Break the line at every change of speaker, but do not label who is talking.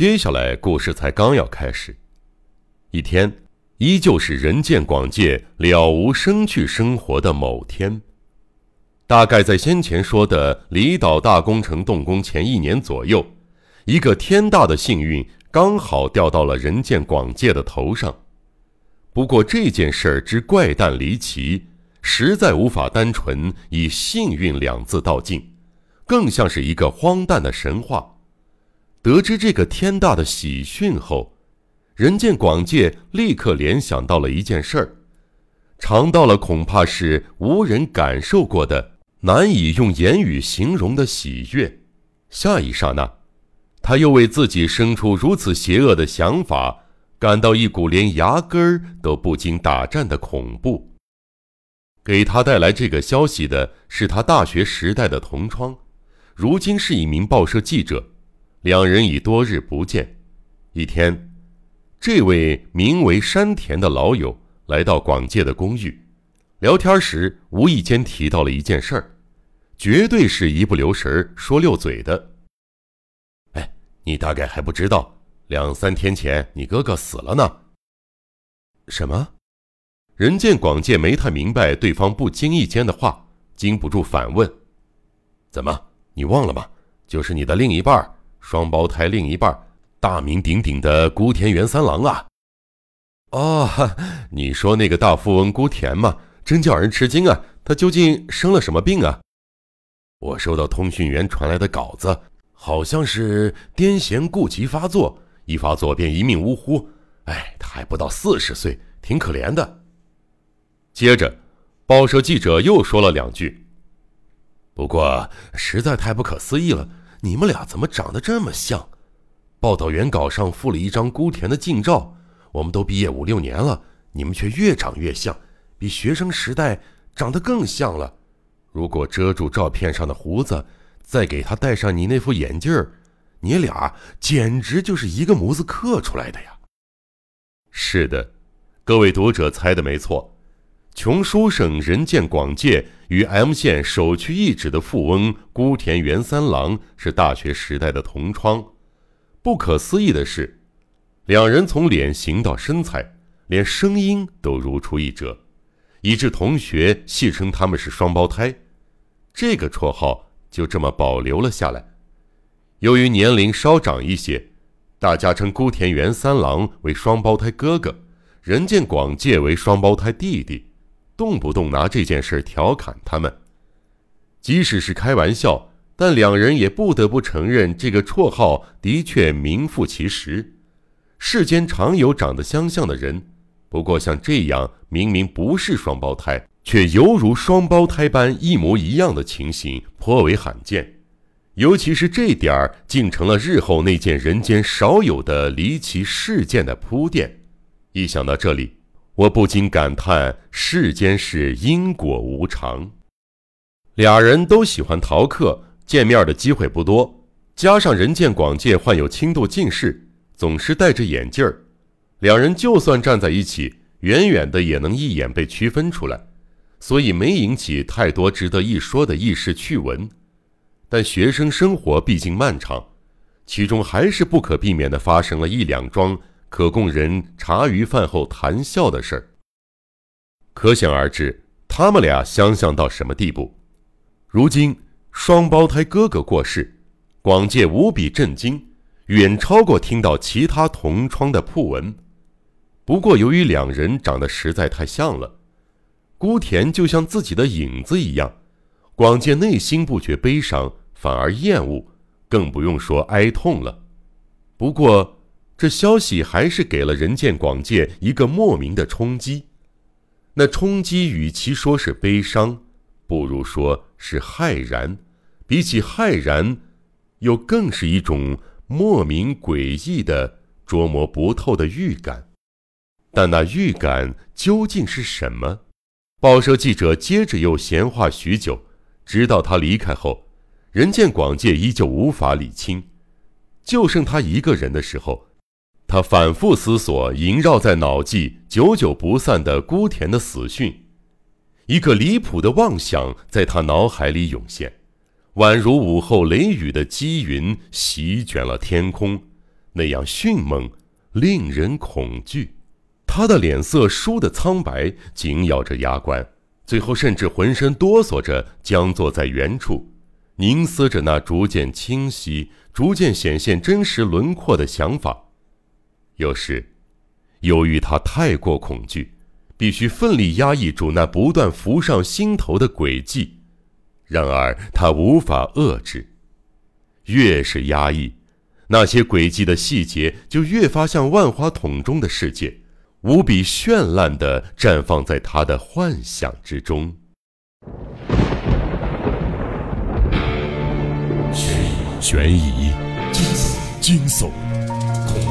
接下来故事才刚要开始，一天，依旧是人见广介了无生趣生活的某天。大概在先前说的离岛大工程动工前一年左右，一个天大的幸运刚好掉到了人见广介的头上。不过这件事儿之怪诞离奇，实在无法单纯以幸运两字道尽，更像是一个荒诞的神话。得知这个天大的喜讯后，人见广介立刻联想到了一件事儿，尝到了恐怕是无人感受过的、难以用言语形容的喜悦。下一刹那，他又为自己生出如此邪恶的想法感到一股连牙根儿都不禁打颤的恐怖。给他带来这个消息的是他大学时代的同窗，如今是一名报社记者。两人已多日不见。一天，这位名为山田的老友来到广介的公寓，聊天时无意间提到了一件事儿，绝对是一不留神说溜嘴的。哎，你大概还不知道，两三天前你哥哥死了呢。什么？人见广介没太明白对方不经意间的话，禁不住反问：“怎么，你忘了吗？就是你的另一半儿。”双胞胎另一半，大名鼎鼎的孤田原三郎啊！哦，你说那个大富翁孤田吗？真叫人吃惊啊！他究竟生了什么病啊？我收到通讯员传来的稿子，好像是癫痫痼疾发作，一发作便一命呜呼。哎，他还不到四十岁，挺可怜的。接着，报社记者又说了两句，不过实在太不可思议了。你们俩怎么长得这么像？报道原稿上附了一张孤田的近照，我们都毕业五六年了，你们却越长越像，比学生时代长得更像了。如果遮住照片上的胡子，再给他戴上你那副眼镜儿，你俩简直就是一个模子刻出来的呀！是的，各位读者猜的没错。穷书生人见广介与 M 县首屈一指的富翁孤田原三郎是大学时代的同窗。不可思议的是，两人从脸型到身材，连声音都如出一辙，以致同学戏称他们是双胞胎。这个绰号就这么保留了下来。由于年龄稍长一些，大家称孤田原三郎为双胞胎哥哥，人见广介为双胞胎弟弟。动不动拿这件事调侃他们，即使是开玩笑，但两人也不得不承认，这个绰号的确名副其实。世间常有长得相像的人，不过像这样明明不是双胞胎，却犹如双胞胎般一模一样的情形颇为罕见。尤其是这点儿，竟成了日后那件人间少有的离奇事件的铺垫。一想到这里，我不禁感叹世间事因果无常。俩人都喜欢逃课，见面的机会不多。加上人见广介患有轻度近视，总是戴着眼镜儿，两人就算站在一起，远远的也能一眼被区分出来，所以没引起太多值得一说的轶事趣闻。但学生生活毕竟漫长，其中还是不可避免的发生了一两桩。可供人茶余饭后谈笑的事儿，可想而知，他们俩相像到什么地步。如今双胞胎哥哥过世，广介无比震惊，远超过听到其他同窗的讣闻。不过，由于两人长得实在太像了，孤田就像自己的影子一样，广介内心不觉悲伤，反而厌恶，更不用说哀痛了。不过，这消息还是给了人见广界一个莫名的冲击，那冲击与其说是悲伤，不如说是骇然。比起骇然，又更是一种莫名诡异的、捉摸不透的预感。但那预感究竟是什么？报社记者接着又闲话许久，直到他离开后，人见广界依旧无法理清。就剩他一个人的时候。他反复思索萦绕在脑际、久久不散的孤田的死讯，一个离谱的妄想在他脑海里涌现，宛如午后雷雨的积云席卷了天空，那样迅猛，令人恐惧。他的脸色输得苍白，紧咬着牙关，最后甚至浑身哆嗦着，僵坐在原处，凝思着那逐渐清晰、逐渐显现真实轮廓的想法。有时，由于他太过恐惧，必须奋力压抑住那不断浮上心头的诡计，然而他无法遏制，越是压抑，那些诡计的细节就越发像万花筒中的世界。无比绚烂的绽放在他的幻想之中。
悬疑、惊悚、惊悚、